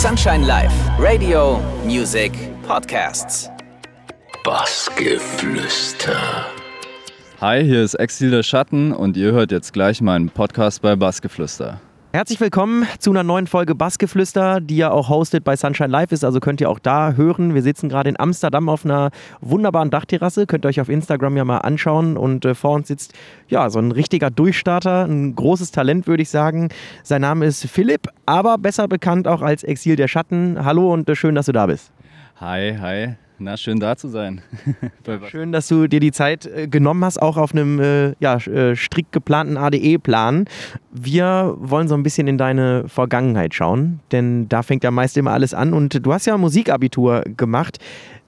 Sunshine Live, Radio, Music, Podcasts. Bassgeflüster. Hi, hier ist Exil der Schatten und ihr hört jetzt gleich meinen Podcast bei Bassgeflüster. Herzlich willkommen zu einer neuen Folge Bassgeflüster, die ja auch hosted bei Sunshine Live ist, also könnt ihr auch da hören. Wir sitzen gerade in Amsterdam auf einer wunderbaren Dachterrasse, könnt ihr euch auf Instagram ja mal anschauen und äh, vor uns sitzt ja so ein richtiger Durchstarter, ein großes Talent würde ich sagen. Sein Name ist Philipp, aber besser bekannt auch als Exil der Schatten. Hallo und äh, schön, dass du da bist. Hi, hi. Na, schön da zu sein. schön, dass du dir die Zeit äh, genommen hast, auch auf einem äh, ja, äh, strikt geplanten ADE-Plan. Wir wollen so ein bisschen in deine Vergangenheit schauen, denn da fängt ja meist immer alles an. Und du hast ja Musikabitur gemacht.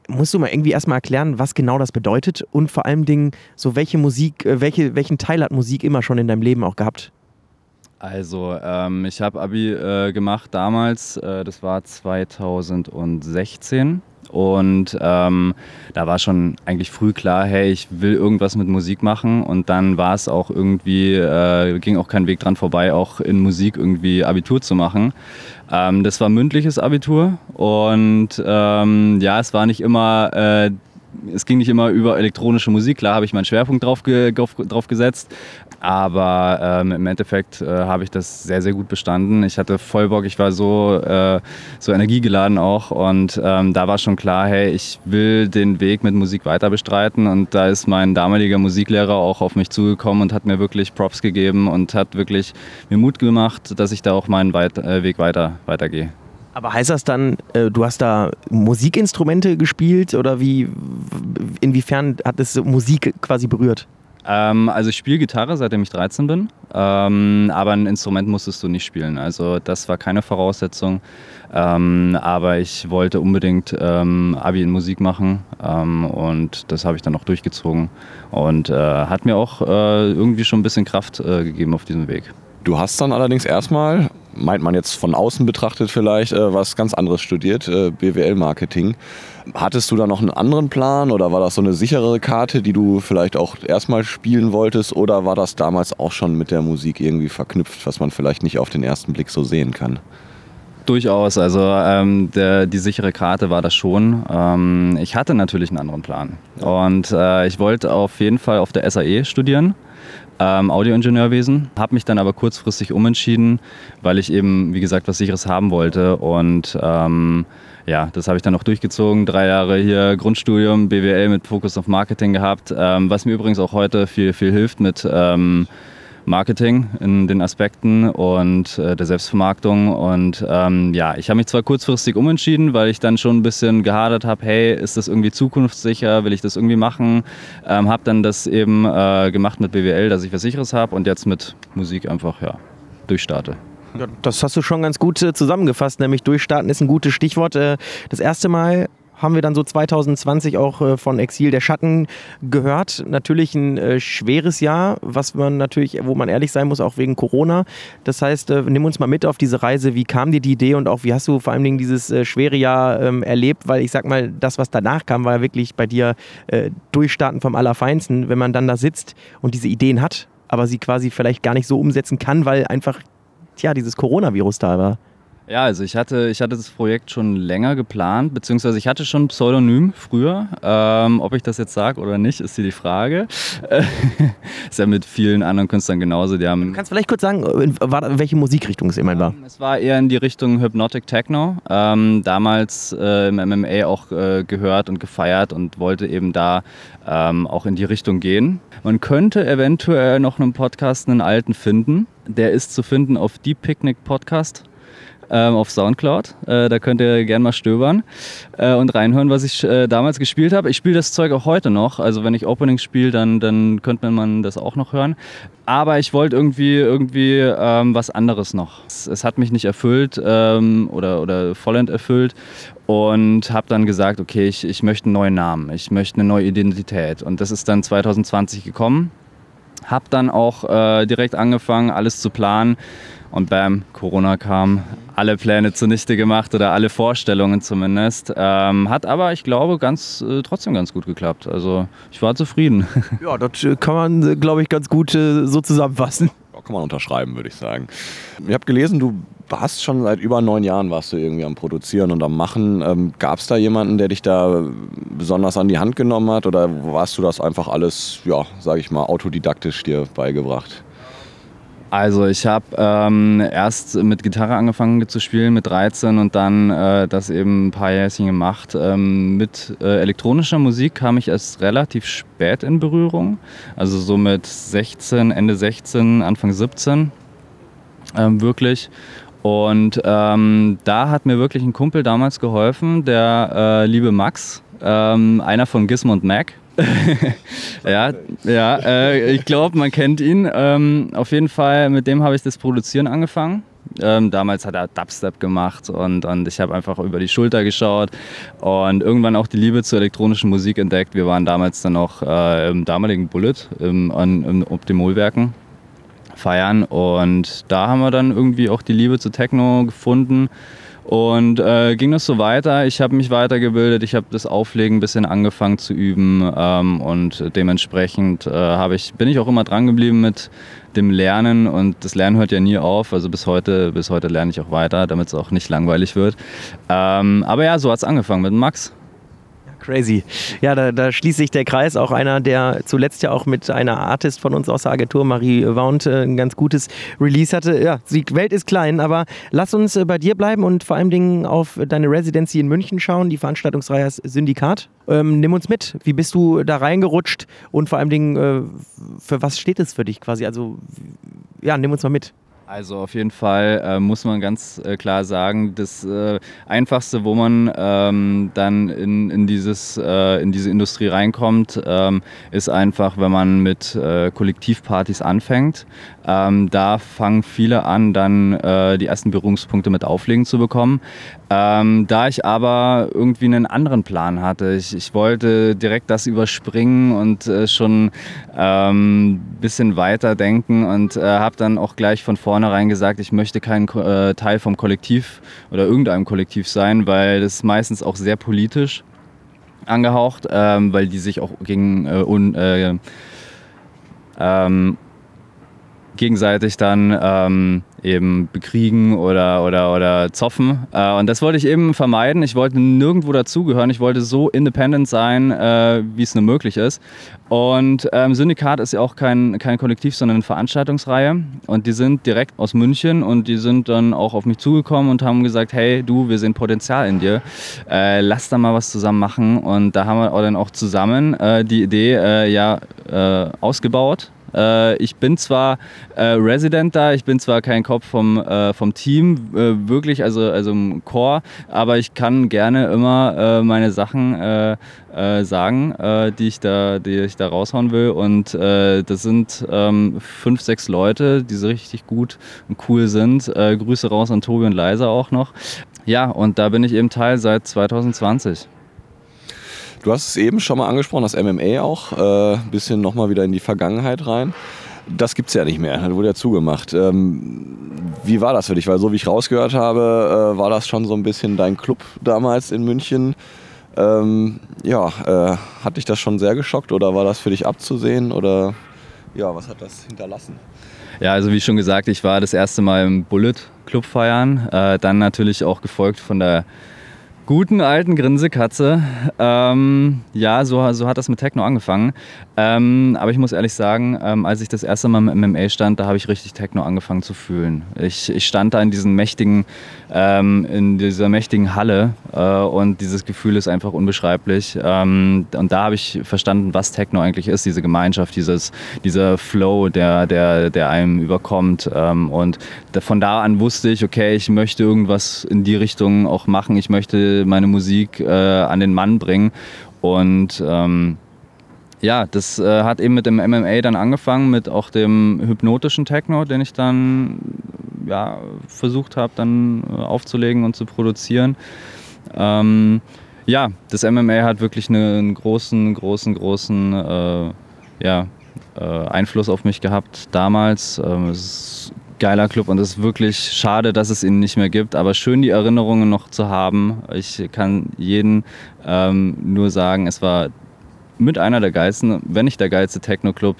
Musst du mal irgendwie erstmal erklären, was genau das bedeutet und vor allem Dingen, so welche Musik, äh, welche, welchen Teil hat Musik immer schon in deinem Leben auch gehabt? Also, ähm, ich habe Abi äh, gemacht damals, äh, das war 2016. Und ähm, da war schon eigentlich früh klar, hey, ich will irgendwas mit Musik machen. Und dann war es auch irgendwie, äh, ging auch kein Weg dran vorbei, auch in Musik irgendwie Abitur zu machen. Ähm, das war mündliches Abitur und ähm, ja, es war nicht immer äh, es ging nicht immer über elektronische Musik. Klar habe ich meinen Schwerpunkt drauf, ge drauf gesetzt, aber ähm, im Endeffekt äh, habe ich das sehr, sehr gut bestanden. Ich hatte voll Bock, ich war so, äh, so energiegeladen auch und ähm, da war schon klar, hey, ich will den Weg mit Musik weiter bestreiten und da ist mein damaliger Musiklehrer auch auf mich zugekommen und hat mir wirklich Props gegeben und hat wirklich mir Mut gemacht, dass ich da auch meinen Weit äh, Weg weiter weitergehe. Aber heißt das dann, äh, du hast da Musikinstrumente gespielt oder wie, inwiefern hat es Musik quasi berührt? Ähm, also ich spiele Gitarre, seitdem ich 13 bin, ähm, aber ein Instrument musstest du nicht spielen. Also das war keine Voraussetzung. Ähm, aber ich wollte unbedingt ähm, Abi in Musik machen ähm, und das habe ich dann auch durchgezogen und äh, hat mir auch äh, irgendwie schon ein bisschen Kraft äh, gegeben auf diesem Weg. Du hast dann allerdings erstmal, meint man jetzt von außen betrachtet vielleicht, äh, was ganz anderes studiert, äh, BWL-Marketing. Hattest du da noch einen anderen Plan oder war das so eine sichere Karte, die du vielleicht auch erstmal spielen wolltest oder war das damals auch schon mit der Musik irgendwie verknüpft, was man vielleicht nicht auf den ersten Blick so sehen kann? Durchaus, also ähm, der, die sichere Karte war das schon. Ähm, ich hatte natürlich einen anderen Plan. Und äh, ich wollte auf jeden Fall auf der SAE studieren ähm, Audioingenieurwesen, habe mich dann aber kurzfristig umentschieden, weil ich eben, wie gesagt, was Sicheres haben wollte. Und ähm, ja, das habe ich dann auch durchgezogen. Drei Jahre hier Grundstudium, BWL mit Fokus auf Marketing gehabt, ähm, was mir übrigens auch heute viel, viel hilft mit ähm, Marketing in den Aspekten und äh, der Selbstvermarktung. Und ähm, ja, ich habe mich zwar kurzfristig umentschieden, weil ich dann schon ein bisschen gehadert habe, hey, ist das irgendwie zukunftssicher, will ich das irgendwie machen? Ähm, habe dann das eben äh, gemacht mit BWL, dass ich was Sicheres habe und jetzt mit Musik einfach ja, durchstarte. Ja, das hast du schon ganz gut äh, zusammengefasst, nämlich durchstarten ist ein gutes Stichwort. Äh, das erste Mal haben wir dann so 2020 auch äh, von Exil der Schatten gehört. Natürlich ein äh, schweres Jahr, was man natürlich, wo man ehrlich sein muss, auch wegen Corona. Das heißt, äh, nimm uns mal mit auf diese Reise. Wie kam dir die Idee und auch wie hast du vor allen Dingen dieses schwere Jahr ähm, erlebt? Weil ich sag mal, das, was danach kam, war wirklich bei dir Durchstarten vom Allerfeinsten. Wenn man dann da sitzt und diese Ideen hat, aber sie quasi vielleicht gar nicht so umsetzen kann, weil einfach, tja, dieses Coronavirus da war. Ja, also ich hatte, ich hatte das Projekt schon länger geplant, beziehungsweise ich hatte schon ein Pseudonym früher. Ähm, ob ich das jetzt sage oder nicht, ist hier die Frage. ist ja mit vielen anderen Künstlern genauso. Die haben du kannst vielleicht kurz sagen, welche Musikrichtung es immer war? Ähm, es war eher in die Richtung Hypnotic Techno. Ähm, damals äh, im MMA auch äh, gehört und gefeiert und wollte eben da ähm, auch in die Richtung gehen. Man könnte eventuell noch einen Podcast, einen alten finden. Der ist zu finden auf Deep Picnic Podcast ähm, auf Soundcloud. Äh, da könnt ihr gerne mal stöbern äh, und reinhören, was ich äh, damals gespielt habe. Ich spiele das Zeug auch heute noch. Also wenn ich Openings spiele, dann, dann könnte man das auch noch hören. Aber ich wollte irgendwie, irgendwie ähm, was anderes noch. Es, es, hat mich nicht erfüllt ähm, oder, oder vollend erfüllt und habe dann gesagt, okay, ich, ich möchte einen neuen Namen, ich möchte eine neue Identität. Und das ist dann 2020 gekommen. Habe dann auch äh, direkt angefangen, alles zu planen und bam, Corona kam, alle Pläne zunichte gemacht oder alle Vorstellungen zumindest. Ähm, hat aber, ich glaube, ganz, äh, trotzdem ganz gut geklappt. Also ich war zufrieden. Ja, das äh, kann man, äh, glaube ich, ganz gut äh, so zusammenfassen. kann man unterschreiben, würde ich sagen. Ich habe gelesen, du hast schon seit über neun Jahren warst du irgendwie am Produzieren und am Machen. Ähm, Gab es da jemanden, der dich da besonders an die Hand genommen hat oder warst du das einfach alles, ja, sage ich mal, autodidaktisch dir beigebracht? Also ich habe ähm, erst mit Gitarre angefangen zu spielen mit 13 und dann äh, das eben ein paar Jährchen gemacht. Ähm, mit äh, elektronischer Musik kam ich erst relativ spät in Berührung, also so mit 16, Ende 16, Anfang 17 ähm, wirklich. Und ähm, da hat mir wirklich ein Kumpel damals geholfen, der äh, liebe Max, ähm, einer von Gizmo und Mac. ja, ja äh, ich glaube, man kennt ihn. Ähm, auf jeden Fall, mit dem habe ich das Produzieren angefangen. Ähm, damals hat er Dubstep gemacht und, und ich habe einfach über die Schulter geschaut und irgendwann auch die Liebe zur elektronischen Musik entdeckt. Wir waren damals dann auch äh, im damaligen Bullet im, an, im Optimolwerken feiern und da haben wir dann irgendwie auch die Liebe zu Techno gefunden und äh, ging das so weiter. Ich habe mich weitergebildet, ich habe das Auflegen ein bisschen angefangen zu üben ähm, und dementsprechend äh, ich, bin ich auch immer dran geblieben mit dem Lernen und das Lernen hört ja nie auf. Also bis heute, bis heute lerne ich auch weiter, damit es auch nicht langweilig wird. Ähm, aber ja, so hat es angefangen mit Max. Crazy. Ja, da, da, schließt sich der Kreis. Auch einer, der zuletzt ja auch mit einer Artist von uns aus der Agentur, Marie Waunt, äh, ein ganz gutes Release hatte. Ja, die Welt ist klein, aber lass uns äh, bei dir bleiben und vor allem Dingen auf deine Residency in München schauen. Die Veranstaltungsreihe ist Syndikat. Ähm, nimm uns mit. Wie bist du da reingerutscht und vor allem Dingen, äh, für was steht es für dich quasi? Also, ja, nimm uns mal mit. Also auf jeden Fall äh, muss man ganz äh, klar sagen, das äh, Einfachste, wo man ähm, dann in, in, dieses, äh, in diese Industrie reinkommt, ähm, ist einfach, wenn man mit äh, Kollektivpartys anfängt. Ähm, da fangen viele an, dann äh, die ersten Berührungspunkte mit Auflegen zu bekommen. Ähm, da ich aber irgendwie einen anderen Plan hatte, ich, ich wollte direkt das überspringen und schon ein ähm, bisschen weiter denken und habe dann auch gleich von vornherein gesagt, ich möchte kein äh, Teil vom Kollektiv oder irgendeinem Kollektiv sein, weil das ist meistens auch sehr politisch angehaucht, ähm, weil die sich auch gegen äh, un, äh, ähm, gegenseitig dann ähm, eben bekriegen oder, oder, oder zoffen. Äh, und das wollte ich eben vermeiden. Ich wollte nirgendwo dazugehören. Ich wollte so independent sein, äh, wie es nur möglich ist. Und ähm, Syndikat ist ja auch kein, kein Kollektiv, sondern eine Veranstaltungsreihe. Und die sind direkt aus München und die sind dann auch auf mich zugekommen und haben gesagt, hey du, wir sehen Potenzial in dir. Äh, lass da mal was zusammen machen. Und da haben wir dann auch zusammen äh, die Idee äh, ja äh, ausgebaut äh, ich bin zwar äh, Resident da, ich bin zwar kein Kopf vom, äh, vom Team, äh, wirklich, also, also im Core, aber ich kann gerne immer äh, meine Sachen sagen, die, ich da, die ich da raushauen will. Und das sind ähm, fünf, sechs Leute, die so richtig gut und cool sind. Grüße raus an Tobi und Leisa auch noch. Ja, und da bin ich eben Teil seit 2020. Du hast es eben schon mal angesprochen, das MMA auch, ein äh, bisschen nochmal wieder in die Vergangenheit rein. Das gibt es ja nicht mehr, das wurde ja zugemacht. Ähm, wie war das für dich? Weil so wie ich rausgehört habe, äh, war das schon so ein bisschen dein Club damals in München. Ähm, ja, äh, hat dich das schon sehr geschockt oder war das für dich abzusehen oder ja, was hat das hinterlassen? Ja, also wie schon gesagt, ich war das erste Mal im Bullet Club feiern, äh, dann natürlich auch gefolgt von der guten alten Grinsekatze. Ähm, ja, so, so hat das mit Techno angefangen. Ähm, aber ich muss ehrlich sagen, ähm, als ich das erste Mal im MMA stand, da habe ich richtig Techno angefangen zu fühlen. Ich, ich stand da in diesen mächtigen, ähm, in dieser mächtigen Halle äh, und dieses Gefühl ist einfach unbeschreiblich. Ähm, und da habe ich verstanden, was Techno eigentlich ist, diese Gemeinschaft, dieses, dieser Flow, der, der, der einem überkommt. Ähm, und von da an wusste ich, okay, ich möchte irgendwas in die Richtung auch machen. Ich möchte meine Musik äh, an den Mann bringen. Und ähm, ja, das äh, hat eben mit dem MMA dann angefangen, mit auch dem hypnotischen Techno, den ich dann ja, versucht habe, dann äh, aufzulegen und zu produzieren. Ähm, ja, das MMA hat wirklich einen großen, großen, großen äh, ja, äh, Einfluss auf mich gehabt damals. Ähm, es ist ein geiler Club und es ist wirklich schade, dass es ihn nicht mehr gibt, aber schön die Erinnerungen noch zu haben. Ich kann jeden ähm, nur sagen, es war mit einer der geilsten, wenn nicht der geilste Techno-Club,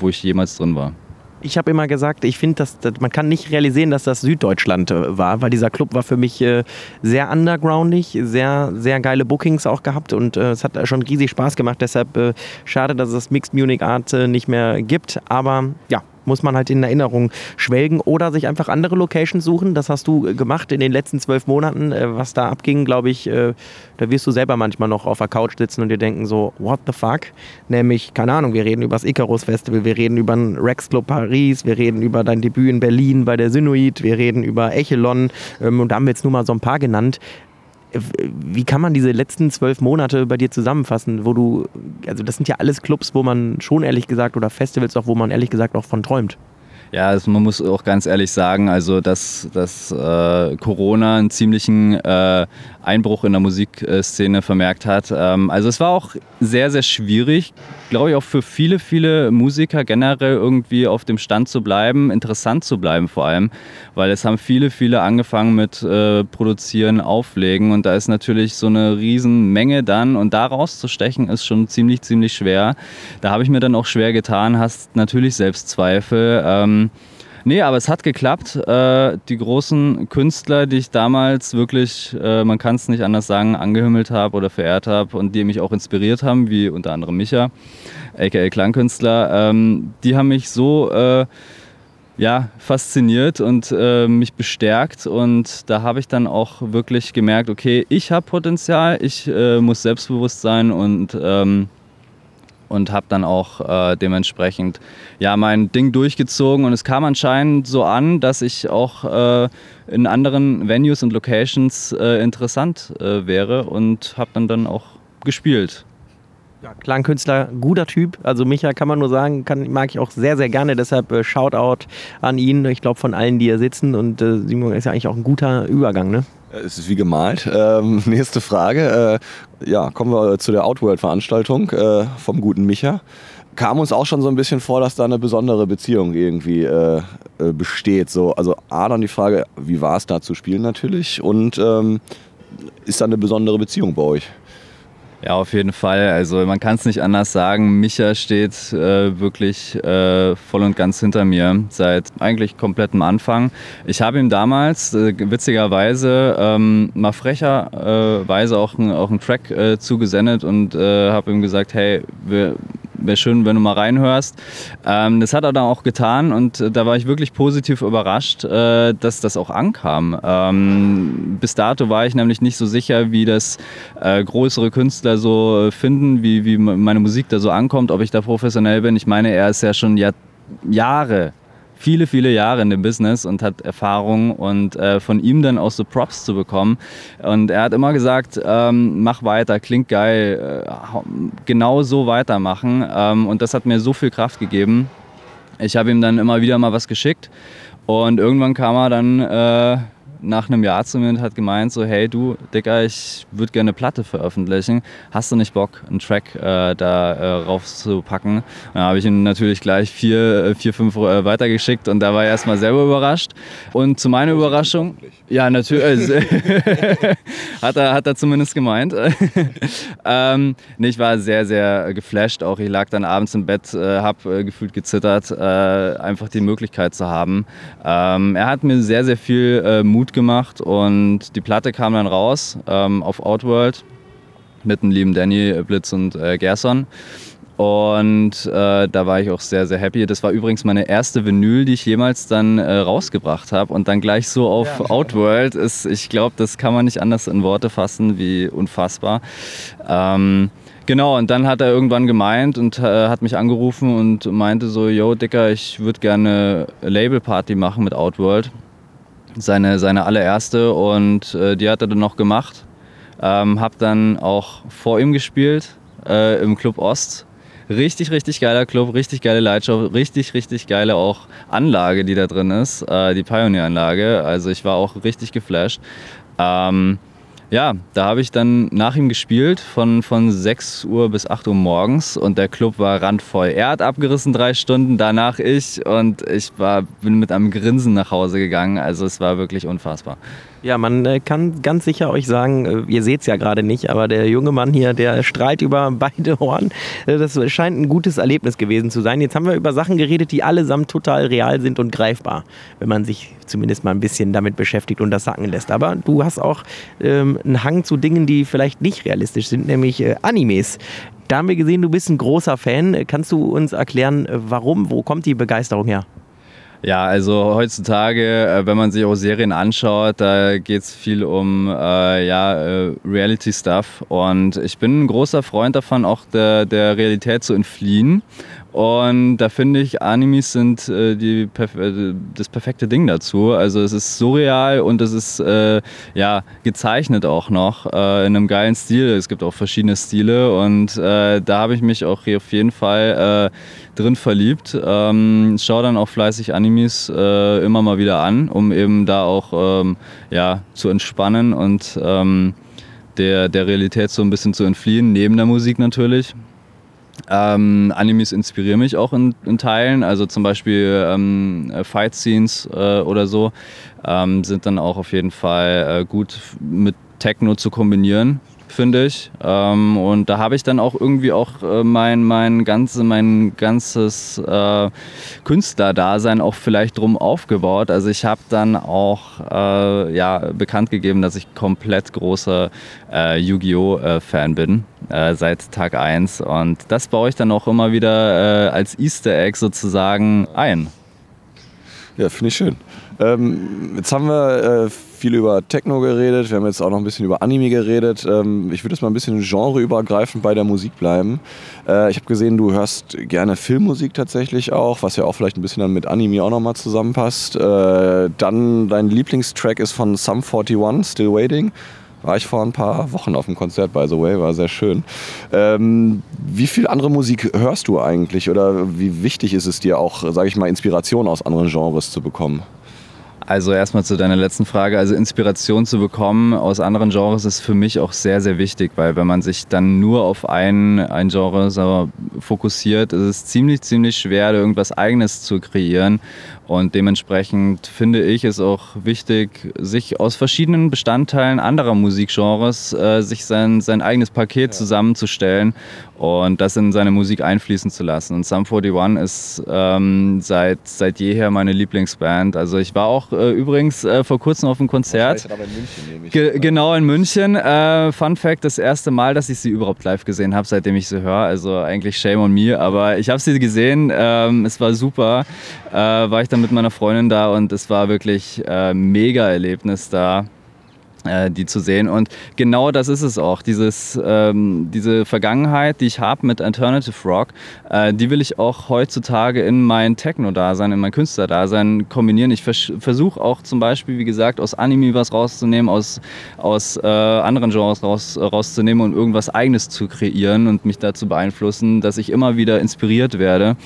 wo ich jemals drin war. Ich habe immer gesagt, ich finde, dass, dass, man kann nicht realisieren, dass das Süddeutschland äh, war, weil dieser Club war für mich äh, sehr undergroundig, sehr, sehr geile Bookings auch gehabt und äh, es hat schon riesig Spaß gemacht. Deshalb äh, schade, dass es das Mixed Munich Art äh, nicht mehr gibt. Aber ja, muss man halt in Erinnerung schwelgen oder sich einfach andere Locations suchen. Das hast du gemacht in den letzten zwölf Monaten. Äh, was da abging, glaube ich, äh, da wirst du selber manchmal noch auf der Couch sitzen und dir denken so, what the fuck? Nämlich, keine Ahnung, wir reden über das Icarus Festival, wir reden über den Rex Club Paris, wir reden über dein Debüt in Berlin bei der Synoid, wir reden über Echelon ähm, und da haben wir jetzt nur mal so ein paar genannt wie kann man diese letzten zwölf Monate bei dir zusammenfassen, wo du, also das sind ja alles Clubs, wo man schon ehrlich gesagt oder Festivals auch, wo man ehrlich gesagt auch von träumt. Ja, also man muss auch ganz ehrlich sagen, also dass, dass äh, Corona einen ziemlichen äh, Einbruch in der Musikszene vermerkt hat. Ähm, also es war auch sehr, sehr schwierig, glaube ich, auch für viele, viele Musiker generell irgendwie auf dem Stand zu bleiben, interessant zu bleiben vor allem, weil es haben viele, viele angefangen mit äh, Produzieren, Auflegen und da ist natürlich so eine Riesenmenge dann und da rauszustechen ist schon ziemlich, ziemlich schwer. Da habe ich mir dann auch schwer getan, hast natürlich Selbstzweifel. Ähm, Nee, aber es hat geklappt. Äh, die großen Künstler, die ich damals wirklich, äh, man kann es nicht anders sagen, angehimmelt habe oder verehrt habe und die mich auch inspiriert haben, wie unter anderem Micha, aka Klangkünstler, ähm, die haben mich so äh, ja, fasziniert und äh, mich bestärkt. Und da habe ich dann auch wirklich gemerkt, okay, ich habe Potenzial, ich äh, muss selbstbewusst sein und ähm, und habe dann auch äh, dementsprechend ja mein Ding durchgezogen und es kam anscheinend so an, dass ich auch äh, in anderen Venues und Locations äh, interessant äh, wäre und habe dann dann auch gespielt. Ja, Klangkünstler, guter Typ. Also Micha kann man nur sagen, kann, mag ich auch sehr, sehr gerne. Deshalb äh, Shoutout an ihn. Ich glaube von allen, die hier sitzen. Und äh, Simon ist ja eigentlich auch ein guter Übergang, ne? Es ist wie gemalt. Ähm, nächste Frage. Äh, ja, kommen wir zu der Outworld-Veranstaltung äh, vom guten Micha. Kam uns auch schon so ein bisschen vor, dass da eine besondere Beziehung irgendwie äh, äh besteht. So, also A, dann die Frage, wie war es da zu spielen natürlich? Und ähm, ist da eine besondere Beziehung bei euch? Ja, auf jeden Fall. Also man kann es nicht anders sagen. Micha steht äh, wirklich äh, voll und ganz hinter mir seit eigentlich komplettem Anfang. Ich habe ihm damals äh, witzigerweise ähm, mal frecherweise auch, auch einen Track äh, zugesendet und äh, habe ihm gesagt, hey, wir wäre schön, wenn du mal reinhörst. Ähm, das hat er dann auch getan und äh, da war ich wirklich positiv überrascht, äh, dass das auch ankam. Ähm, bis dato war ich nämlich nicht so sicher, wie das äh, größere Künstler so finden, wie, wie meine Musik da so ankommt, ob ich da professionell bin. Ich meine, er ist ja schon Jahr, Jahre viele, viele Jahre in dem Business und hat Erfahrung und äh, von ihm dann auch so Props zu bekommen. Und er hat immer gesagt, ähm, mach weiter, klingt geil, äh, genau so weitermachen. Ähm, und das hat mir so viel Kraft gegeben. Ich habe ihm dann immer wieder mal was geschickt und irgendwann kam er dann äh, nach einem Jahr zu mir und hat gemeint so, hey du, Dicker, ich würde gerne eine Platte veröffentlichen. Hast du nicht Bock, einen Track äh, da äh, raufzupacken? Dann habe ich ihm natürlich gleich vier, äh, vier fünf äh, weitergeschickt und da war er erstmal selber überrascht. Und zu meiner Überraschung, ja natürlich, äh, hat, er, hat er zumindest gemeint. ähm, nee, ich war sehr, sehr geflasht auch. Ich lag dann abends im Bett, äh, habe gefühlt gezittert, einfach die Möglichkeit zu haben. Ähm, er hat mir sehr, sehr viel Mut gut gemacht und die Platte kam dann raus ähm, auf Outworld mit dem lieben Danny, Blitz und äh, Gerson. Und äh, da war ich auch sehr, sehr happy. Das war übrigens meine erste Vinyl, die ich jemals dann äh, rausgebracht habe. Und dann gleich so auf ja. Outworld ist, ich glaube, das kann man nicht anders in Worte fassen, wie unfassbar. Ähm, genau, und dann hat er irgendwann gemeint und äh, hat mich angerufen und meinte so, yo, Dicker, ich würde gerne Labelparty machen mit Outworld seine, seine allererste und äh, die hat er dann noch gemacht. Ähm, hab dann auch vor ihm gespielt äh, im Club Ost. Richtig, richtig geiler Club, richtig geile Lightshow, richtig, richtig geile auch Anlage, die da drin ist, äh, die Pioneer-Anlage. Also ich war auch richtig geflasht. Ähm, ja, da habe ich dann nach ihm gespielt von, von 6 Uhr bis 8 Uhr morgens und der Club war randvoll. Er hat abgerissen drei Stunden, danach ich und ich war, bin mit einem Grinsen nach Hause gegangen. Also es war wirklich unfassbar. Ja, man äh, kann ganz sicher euch sagen, äh, ihr seht es ja gerade nicht, aber der junge Mann hier, der strahlt über beide Ohren. Äh, das scheint ein gutes Erlebnis gewesen zu sein. Jetzt haben wir über Sachen geredet, die allesamt total real sind und greifbar, wenn man sich zumindest mal ein bisschen damit beschäftigt und das sacken lässt. Aber du hast auch ähm, einen Hang zu Dingen, die vielleicht nicht realistisch sind, nämlich äh, Animes. Da haben wir gesehen, du bist ein großer Fan. Kannst du uns erklären, warum? Wo kommt die Begeisterung her? Ja, also heutzutage, äh, wenn man sich auch Serien anschaut, da geht es viel um äh, ja, äh, Reality-Stuff. Und ich bin ein großer Freund davon, auch der, der Realität zu entfliehen. Und da finde ich, Animes sind äh, die, äh, das perfekte Ding dazu. Also es ist surreal und es ist äh, ja, gezeichnet auch noch äh, in einem geilen Stil. Es gibt auch verschiedene Stile und äh, da habe ich mich auch hier auf jeden Fall äh, drin verliebt. Ähm, schaue dann auch fleißig Animes immer mal wieder an, um eben da auch ähm, ja, zu entspannen und ähm, der, der Realität so ein bisschen zu entfliehen, neben der Musik natürlich. Ähm, Animes inspirieren mich auch in, in Teilen, also zum Beispiel ähm, Fight Scenes äh, oder so ähm, sind dann auch auf jeden Fall äh, gut mit Techno zu kombinieren finde ich. Ähm, und da habe ich dann auch irgendwie auch äh, mein, mein, ganze, mein ganzes äh, Künstlerdasein auch vielleicht drum aufgebaut. Also ich habe dann auch äh, ja, bekannt gegeben, dass ich komplett großer äh, Yu-Gi-Oh! Äh, Fan bin. Äh, seit Tag 1 und das baue ich dann auch immer wieder als Easter Egg sozusagen ein. Ja, finde ich schön. Ähm, jetzt haben wir viel über Techno geredet, wir haben jetzt auch noch ein bisschen über Anime geredet. Ähm, ich würde jetzt mal ein bisschen genreübergreifend bei der Musik bleiben. Äh, ich habe gesehen, du hörst gerne Filmmusik tatsächlich auch, was ja auch vielleicht ein bisschen dann mit Anime auch nochmal zusammenpasst. Äh, dann dein Lieblingstrack ist von Sum 41, Still Waiting. War ich vor ein paar Wochen auf dem Konzert, by the way, war sehr schön. Ähm, wie viel andere Musik hörst du eigentlich oder wie wichtig ist es dir auch, sage ich mal, Inspiration aus anderen Genres zu bekommen? Also erstmal zu deiner letzten Frage. Also Inspiration zu bekommen aus anderen Genres ist für mich auch sehr, sehr wichtig, weil wenn man sich dann nur auf ein, ein Genre fokussiert, ist es ziemlich, ziemlich schwer, irgendwas Eigenes zu kreieren. Und dementsprechend finde ich es auch wichtig, sich aus verschiedenen Bestandteilen anderer Musikgenres äh, sich sein, sein eigenes Paket ja. zusammenzustellen und das in seine Musik einfließen zu lassen. Und Sum 41 ist ähm, seit, seit jeher meine Lieblingsband. Also ich war auch äh, übrigens äh, vor kurzem auf einem Konzert. In München, Ge genau in München. Äh, Fun Fact, das erste Mal, dass ich sie überhaupt live gesehen habe, seitdem ich sie höre. Also eigentlich shame on me, aber ich habe sie gesehen. Ähm, es war super. Äh, war ich dann mit meiner Freundin da und es war wirklich äh, mega Erlebnis da äh, die zu sehen. Und genau das ist es auch. Dieses, ähm, diese Vergangenheit, die ich habe mit Alternative Rock, äh, die will ich auch heutzutage in mein Techno-Dasein, in mein Künstler-Dasein kombinieren. Ich vers versuche auch zum Beispiel, wie gesagt, aus Anime was rauszunehmen, aus, aus äh, anderen Genres raus, rauszunehmen und irgendwas Eigenes zu kreieren und mich dazu beeinflussen, dass ich immer wieder inspiriert werde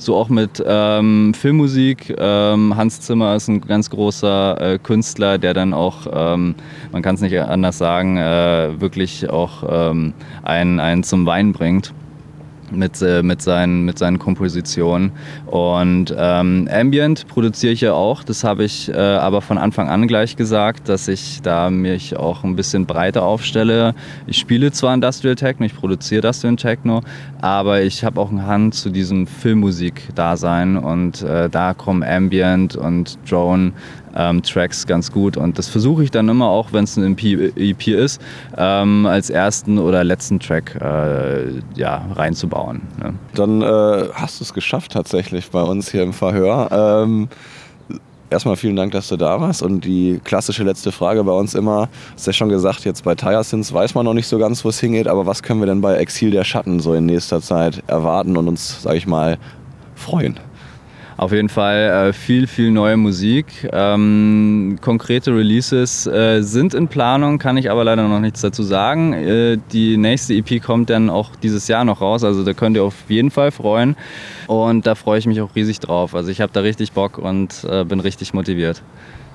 so auch mit ähm, Filmmusik. Ähm, Hans Zimmer ist ein ganz großer äh, Künstler, der dann auch, ähm, man kann es nicht anders sagen, äh, wirklich auch ähm, einen, einen zum Wein bringt mit, äh, mit, seinen, mit seinen Kompositionen. Und ähm, Ambient produziere ich ja auch. Das habe ich äh, aber von Anfang an gleich gesagt, dass ich da mich auch ein bisschen breiter aufstelle. Ich spiele zwar Industrial Techno, ich produziere Industrial Techno, aber ich habe auch eine Hand zu diesem Filmmusik-Dasein und äh, da kommen Ambient und Drone ähm, Tracks ganz gut. Und das versuche ich dann immer auch, wenn es ein EP, EP ist, ähm, als ersten oder letzten Track äh, ja, reinzubauen. Ne? Dann äh, hast du es geschafft tatsächlich bei uns hier im Verhör. Ähm, erstmal vielen Dank, dass du da warst. Und die klassische letzte Frage bei uns immer, hast ja schon gesagt, jetzt bei Tiresins weiß man noch nicht so ganz, wo es hingeht, aber was können wir denn bei Exil der Schatten so in nächster Zeit erwarten und uns, sage ich mal, freuen? Auf jeden Fall äh, viel, viel neue Musik. Ähm, konkrete Releases äh, sind in Planung, kann ich aber leider noch nichts dazu sagen. Äh, die nächste EP kommt dann auch dieses Jahr noch raus, also da könnt ihr auf jeden Fall freuen. Und da freue ich mich auch riesig drauf. Also ich habe da richtig Bock und äh, bin richtig motiviert.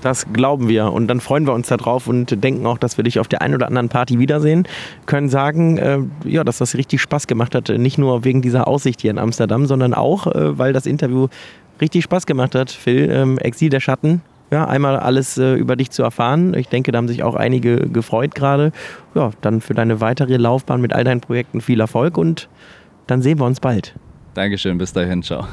Das glauben wir und dann freuen wir uns darauf und denken auch, dass wir dich auf der einen oder anderen Party wiedersehen. Können sagen, äh, ja, dass das richtig Spaß gemacht hat, nicht nur wegen dieser Aussicht hier in Amsterdam, sondern auch, äh, weil das Interview richtig Spaß gemacht hat. Phil, ähm, Exil der Schatten, ja, einmal alles äh, über dich zu erfahren. Ich denke, da haben sich auch einige gefreut gerade. Ja, dann für deine weitere Laufbahn mit all deinen Projekten viel Erfolg und dann sehen wir uns bald. Dankeschön, bis dahin, ciao.